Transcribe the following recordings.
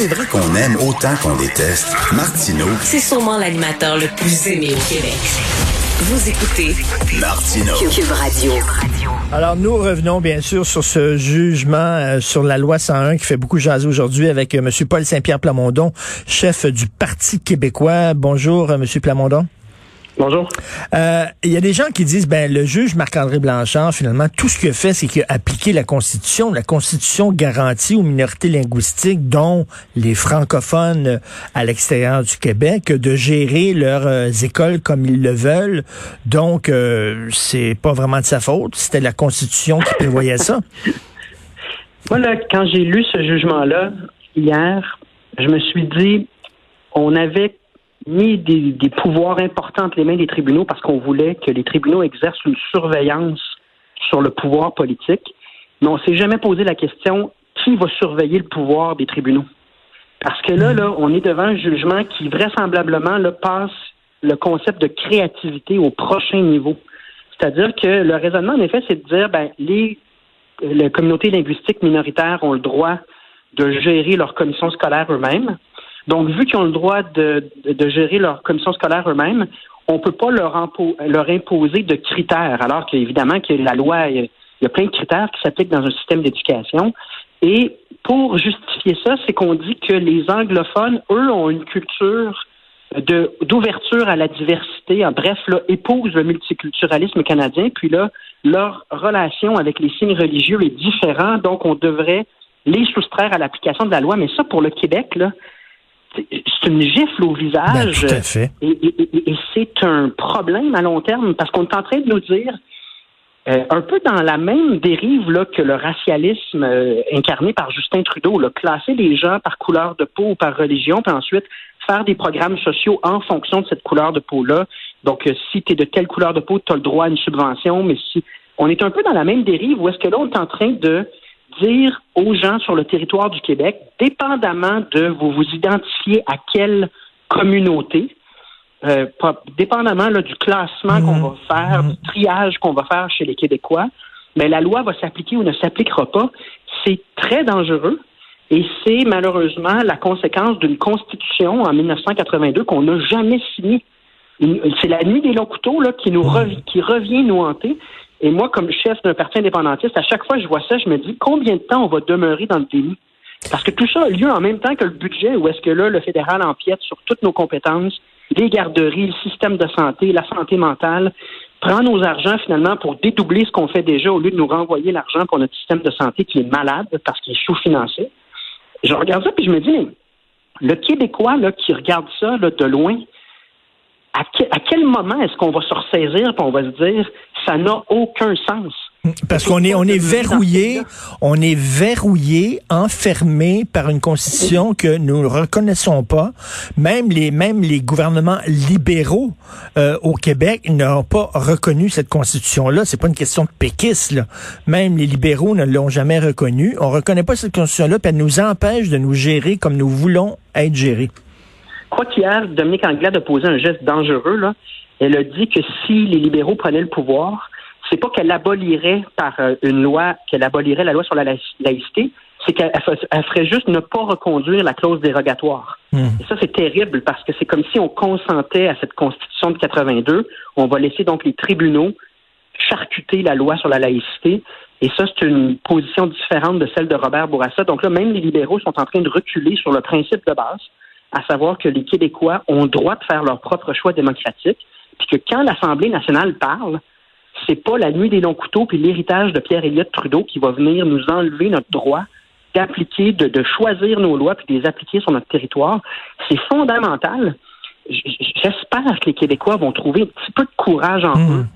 C'est vrai qu'on aime autant qu'on déteste, Martineau, C'est sûrement l'animateur le plus aimé au Québec. Vous écoutez Martineau. Cube Radio. Alors, nous revenons bien sûr sur ce jugement euh, sur la loi 101 qui fait beaucoup jaser aujourd'hui avec euh, M. Paul Saint-Pierre Plamondon, chef du Parti québécois. Bonjour, euh, M. Plamondon. Bonjour. Euh, Il y a des gens qui disent, ben le juge Marc-André Blanchard, finalement, tout ce qu'il a fait, c'est qu'il a appliqué la Constitution. La Constitution garantit aux minorités linguistiques, dont les francophones à l'extérieur du Québec, de gérer leurs euh, écoles comme ils le veulent. Donc, euh, c'est pas vraiment de sa faute. C'était la Constitution qui prévoyait ça. Moi, là, quand j'ai lu ce jugement-là, hier, je me suis dit, on avait mis des, des pouvoirs importants entre les mains des tribunaux parce qu'on voulait que les tribunaux exercent une surveillance sur le pouvoir politique. Mais on s'est jamais posé la question qui va surveiller le pouvoir des tribunaux? Parce que là, là, on est devant un jugement qui vraisemblablement là, passe le concept de créativité au prochain niveau. C'est-à-dire que le raisonnement, en effet, c'est de dire ben, les, les communautés linguistiques minoritaires ont le droit de gérer leur commission scolaire eux-mêmes. Donc, vu qu'ils ont le droit de, gérer leur commission scolaire eux-mêmes, on ne peut pas leur, impo- leur imposer de critères, alors qu'évidemment que la loi, il y a plein de critères qui s'appliquent dans un système d'éducation. Et pour justifier ça, c'est qu'on dit que les anglophones, eux, ont une culture d'ouverture à la diversité, en bref, là, épousent le multiculturalisme canadien, puis là, leur relation avec les signes religieux est différente, donc on devrait les soustraire à l'application de la loi. Mais ça, pour le Québec, là, c'est une gifle au visage. Ben, tout à fait. Et, et- et- et c'est un problème à long terme parce qu'on est en train de nous dire, euh, un peu dans la même dérive là, que le racialisme euh, incarné par Justin Trudeau, là, classer les gens par couleur de peau ou par religion, puis ensuite faire des programmes sociaux en fonction de cette couleur de peau-là. Donc, euh, si tu es de telle couleur de peau, tu as le droit à une subvention, mais si on est un peu dans la même dérive où est-ce que là, on est en train de dire aux gens sur le territoire du Québec, dépendamment de vous vous identifiez à quelle communauté, euh, dépendamment là, du classement qu'on va faire, du triage qu'on va faire chez les Québécois, mais la loi va s'appliquer ou ne s'appliquera pas. C'est très dangereux et c'est malheureusement la conséquence d'une constitution en 1982 qu'on n'a jamais signée. C'est la nuit des longs couteaux là, qui nous revi- qui revient nous hanter. Et moi, comme chef d'un parti indépendantiste, à chaque fois que je vois ça, je me dis combien de temps on va demeurer dans le déni? Parce que tout ça a lieu en même temps que le budget, où est-ce que là, le fédéral empiète sur toutes nos compétences, les garderies, le système de santé, la santé mentale, prend nos argents finalement pour dédoubler ce qu'on fait déjà au lieu de nous renvoyer l'argent pour notre système de santé qui est malade parce qu'il est sous-financé. Je regarde ça puis je me dis, le Québécois là, qui regarde ça là, de loin, à, à quel moment est-ce qu'on va se ressaisir et on va se dire ça n'a aucun sens? Parce qu'on est, on est verrouillé, on est verrouillé, enfermé par une constitution que nous ne reconnaissons pas. Même les, même les gouvernements libéraux euh, au Québec n'ont pas reconnu cette constitution-là. C'est pas une question de péquistes, là. Même les libéraux ne l'ont jamais reconnue. On reconnaît pas cette constitution-là, puis elle nous empêche de nous gérer comme nous voulons être gérés. Quoi qu'hier, Dominique Anglade a posé un geste dangereux. Là. Elle a dit que si les libéraux prenaient le pouvoir, c'est pas qu'elle abolirait par euh, une loi, qu'elle abolirait la loi sur la laïc- laïcité, c'est qu'elle ferait juste ne pas reconduire la clause dérogatoire. Et ça, c'est terrible parce que c'est comme si on consentait à cette constitution de 82. On va laisser donc les tribunaux charcuter la loi sur la laïcité. Et ça, c'est une position différente de celle de Robert Bourassa. Donc là, même les libéraux sont en train de reculer sur le principe de base, à savoir que les Québécois ont le droit de faire leur propre choix démocratique, puis que quand l'Assemblée nationale parle, c'est pas la nuit des longs couteaux puis l'héritage de Pierre Elliott Trudeau qui va venir nous enlever notre droit d'appliquer, de, de choisir nos lois puis de les appliquer sur notre territoire. C'est fondamental. J'espère que les Québécois vont trouver un petit peu de courage en eux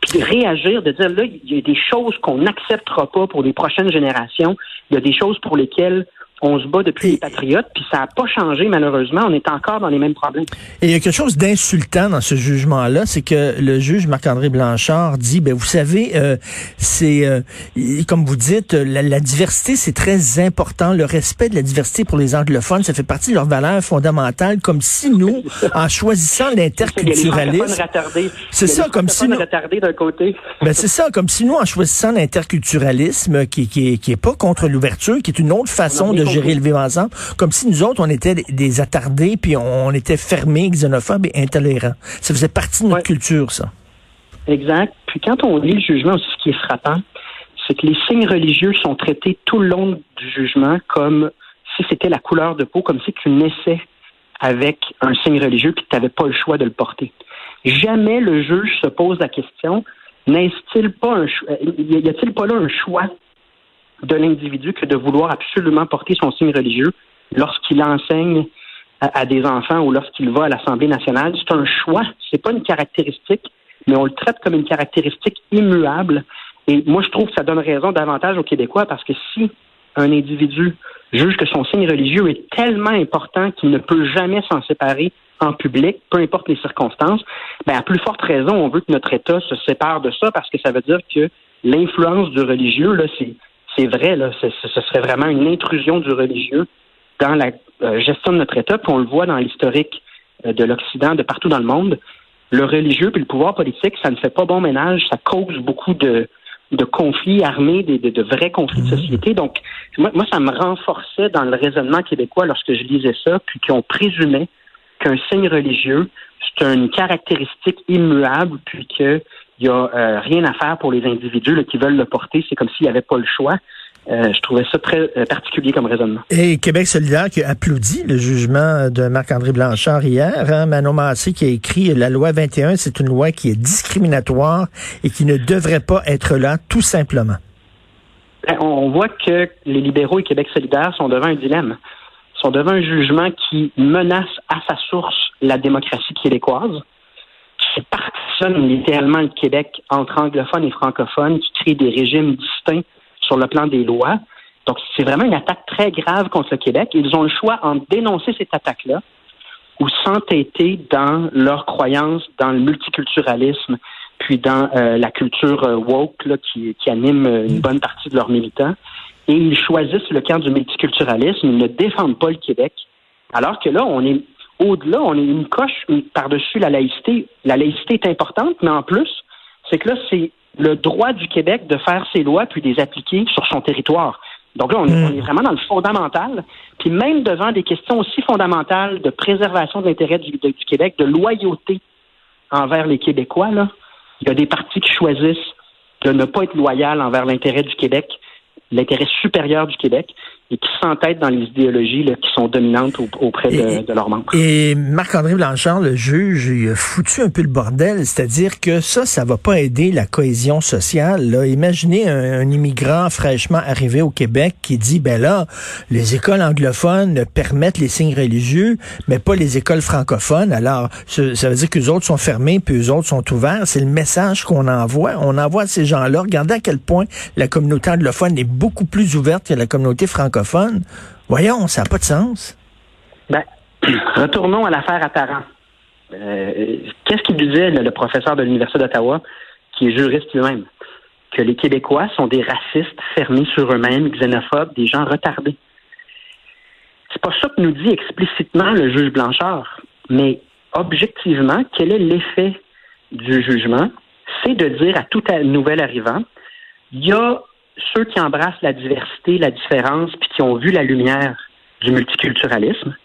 puis de réagir, de dire là, il y a des choses qu'on n'acceptera pas pour les prochaines générations. Il y a des choses pour lesquelles On se bat depuis les patriotes, puis ça n'a pas changé malheureusement. On est encore dans les mêmes problèmes. Et il y a quelque chose d'insultant dans ce jugement-là, c'est que le juge Marc-André Blanchard dit, ben vous savez, euh, c'est euh, comme vous dites, la, la diversité c'est très important. Le respect de la diversité pour les anglophones, ça fait partie de leurs valeurs fondamentales. Comme si nous, en choisissant l'interculturalisme, c'est ça, comme si nous, d'un côté. ben c'est ça, comme si nous, en choisissant l'interculturalisme, qui, qui, qui est pas contre l'ouverture, qui est une autre façon de gérer le vivre ensemble, comme si nous autres, on était des attardés, puis on, était fermés, xénophobes et intolérants. Ça faisait partie de notre culture, ça. Exact. Puis quand on lit le jugement, ce qui est frappant, c'est que les signes religieux sont traités tout le long du jugement comme si c'était la couleur de peau, comme si tu naissais avec un signe religieux puis tu n'avais pas le choix de le porter. Jamais le juge se pose la question n'est-il pas un y a-t-il pas là un choix de l'individu que de vouloir absolument porter son signe religieux lorsqu'il enseigne à, des enfants ou lorsqu'il va à l'Assemblée nationale. C'est un choix, c'est pas une caractéristique, mais on le traite comme une caractéristique immuable. Et moi, je trouve que ça donne raison davantage aux Québécois parce que si un individu juge que son signe religieux est tellement important qu'il ne peut jamais s'en séparer en public, peu importe les circonstances, ben à plus forte raison, on veut que notre État se sépare de ça parce que ça veut dire que l'influence du religieux, là, c'est c'est vrai, là, ce serait vraiment une intrusion du religieux dans la euh, gestion de notre État, puis on le voit dans l'historique euh, de l'Occident, de partout dans le monde. Le religieux puis le pouvoir politique, ça ne fait pas bon ménage, ça cause beaucoup de, de conflits armés, de, de, vrais conflits de mhm. société. Donc, moi, moi, ça me renforçait dans le raisonnement québécois lorsque je lisais ça, puis qu'on présumait qu'un signe religieux, c'est une caractéristique immuable, puis que il n'y a euh, rien à faire pour les individus qui veulent le porter. C'est comme s'il n'y avait pas le choix. Euh, je trouvais ça très euh, particulier comme raisonnement. Et Québec solidaire qui a applaudi le jugement de Marc-André Blanchard hier. Hein? Manon Massé qui a écrit la loi 21, c'est une loi qui est discriminatoire et qui ne devrait pas être là, tout simplement. Ben, on voit que les libéraux et Québec solidaire sont devant un dilemme. Ils sont devant un jugement qui menace à sa source la démocratie québécoise qui partitionne littéralement le Québec entre anglophones et francophones, qui crée des régimes distincts sur le plan des lois. Donc, c'est vraiment une attaque très grave contre le Québec. Ils ont le choix en dénoncer cette attaque-là ou s'entêter dans leur croyance dans le multiculturalisme, puis dans euh, la culture euh, woke là, qui, qui anime une bonne partie de leurs militants. Et ils choisissent le camp du multiculturalisme. Ils ne défendent pas le Québec. Alors que là, on est au-delà, on est une coche par-dessus la laïcité. La laïcité est importante, mais en plus, c'est que là, c'est le droit du Québec de faire ses lois puis de les appliquer sur son territoire. Donc là, on, est, hmm. vraiment dans le fondamental. Puis même devant des questions aussi fondamentales de préservation de l'intérêt du, du, Québec, de loyauté envers les Québécois, là, il y a des partis qui choisissent de ne pas être loyal envers l'intérêt du Québec, l'intérêt supérieur du Québec, et qui s'entêtent dans les idéologies qui sont dominantes auprès de, leurs membres. Et Marc-André Blanchard, le juge, il a foutu un peu le bordel, c'est-à-dire que ça, ça va pas aider la cohésion sociale. Là. Imaginez un, immigrant fraîchement arrivé au Québec qui dit, ben là, les écoles anglophones permettent les signes religieux, mais pas les écoles francophones. Alors, ça veut dire que les autres sont fermés, puis les autres sont ouverts. C'est le message qu'on envoie. On envoie à ces gens-là. Regardez à quel point la communauté anglophone est beaucoup plus ouverte que la communauté francophone Voyons, ça n'a pas de sens. Ben, retournons à l'affaire Attaran. Euh, qu'est-ce qu'il disait le, professeur de l'Université d'Ottawa, qui est juriste lui-même? Que les Québécois sont des racistes fermés sur eux-mêmes, xénophobes, des gens retardés. C'est pas ça que nous dit explicitement le juge Blanchard, mais objectivement, quel est l'effet du jugement? C'est de dire à tout nouvel arrivant, il y a ceux qui embrassent la diversité, la différence, puis qui ont vu la lumière du multiculturalisme.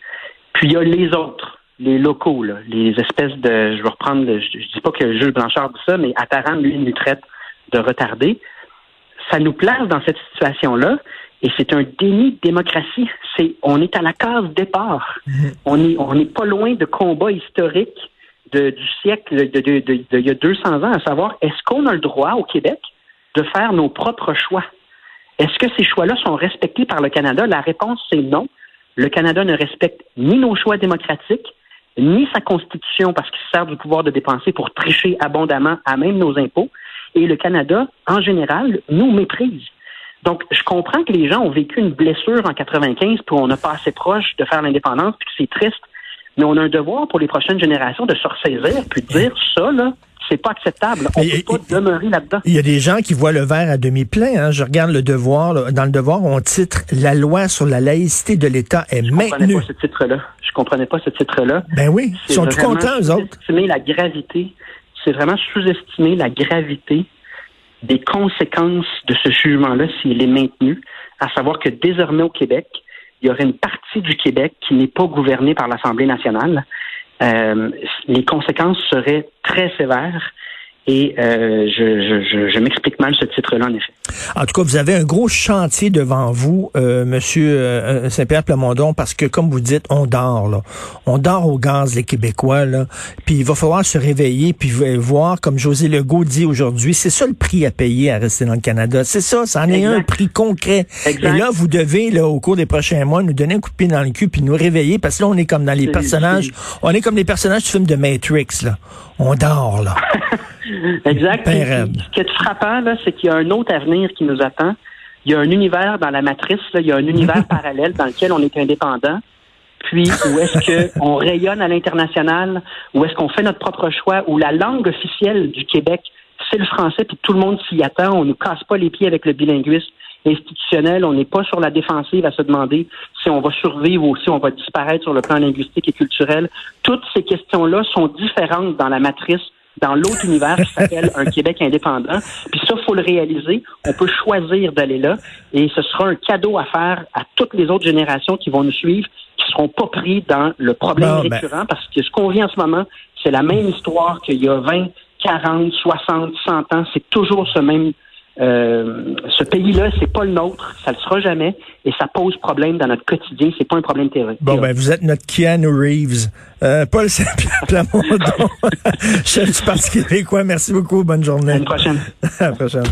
Puis il y a les autres, les locaux, les espèces de, je vais reprendre, je, ne dis pas que Jules Blanchard dit ça, mais Attaran, lui, nous traite de retardés. Ça nous place dans cette situation-là, et c'est un déni de démocratie. C'est, on est à la case départ. Mm-hmm. On est, on n'est pas loin de combats historiques du siècle, de, de, de, il y a 200 ans, à savoir, est-ce qu'on a le droit au Québec de faire nos propres choix. Est-ce que ces choix-là sont respectés par le Canada? La réponse, c'est non. Le Canada ne respecte ni nos choix démocratiques, ni sa constitution parce qu'il sert du pouvoir de dépenser pour tricher abondamment à même nos impôts. Et le Canada, en général, nous méprise. Donc, je comprends que les gens ont vécu une blessure en 95, puis on n'a pas assez proche de faire l'indépendance, puis que c'est triste. Mais on a un devoir pour les prochaines générations de se ressaisir, puis de dire ça, là, c'est pas acceptable. On ne peut pas demeurer là-dedans. Il y a des gens qui voient le verre à demi plein. Hein. Je regarde le devoir. dans le devoir, on titre La loi sur la laïcité de l'État est Je maintenue. Je pas ce titre-là. Je comprenais pas ce titre-là. Ben oui, ils sont tout contents, eux autres. La gravité. C'est vraiment sous-estimer la gravité des conséquences de ce jugement-là s'il est maintenu, à savoir que désormais au Québec, il y aurait une partie du Québec qui n'est pas gouvernée par l'Assemblée nationale. Euh, les conséquences seraient très sévères. Et euh, je, je, je m'explique mal ce titre-là, en effet. En tout cas, vous avez un gros chantier devant vous, euh, Monsieur euh, Saint-Pierre Plamondon, parce que, comme vous dites, on dort, là. On dort au gaz, les Québécois, là. Puis il va falloir se réveiller, puis voir, comme José Legault dit aujourd'hui, c'est ça le prix à payer à rester dans le Canada. C'est ça, ça en est un prix concret. Et là, vous devez, là, au cours des prochains mois, nous donner un coup de pied dans le cul, puis nous réveiller, parce que là, on est comme dans les personnages, on est comme les personnages du film de Matrix, là. On dort, là. exact. Ce qui est frappant, là, c'est qu'il y a un autre avenir qui nous attend. Il y a un univers dans la matrice, là, il y a un univers parallèle dans lequel on est indépendant. Puis, où est-ce qu'on rayonne à l'international? Où est-ce qu'on fait notre propre choix? Où la langue officielle du Québec, c'est le français, puis tout le monde s'y attend. On ne casse pas les pieds avec le bilinguisme institutionnel. On n'est pas sur la défensive à se demander si on va survivre ou si on va disparaître sur le plan linguistique et culturel. Toutes ces questions-là sont différentes dans la matrice dans l'autre univers qui s'appelle un Québec indépendant. Puis ça, faut le réaliser. On peut choisir d'aller là et ce sera un cadeau à faire à toutes les autres générations qui vont nous suivre, qui seront pas pris dans le problème ben récurrent parce que ce qu'on vit en ce moment, c'est la même histoire qu'il y a 20, 40, 60, 100 ans. C'est toujours ce même euh, ce pays-là, c'est pas le nôtre, ça le sera jamais, et ça pose problème dans notre quotidien. C'est pas un problème théorique. Bon, ben vous êtes notre Keanu Reeves, euh, Paul Saint-Pierre chef du Parti québécois. Merci beaucoup. Bonne journée. À la prochaine. à la prochaine.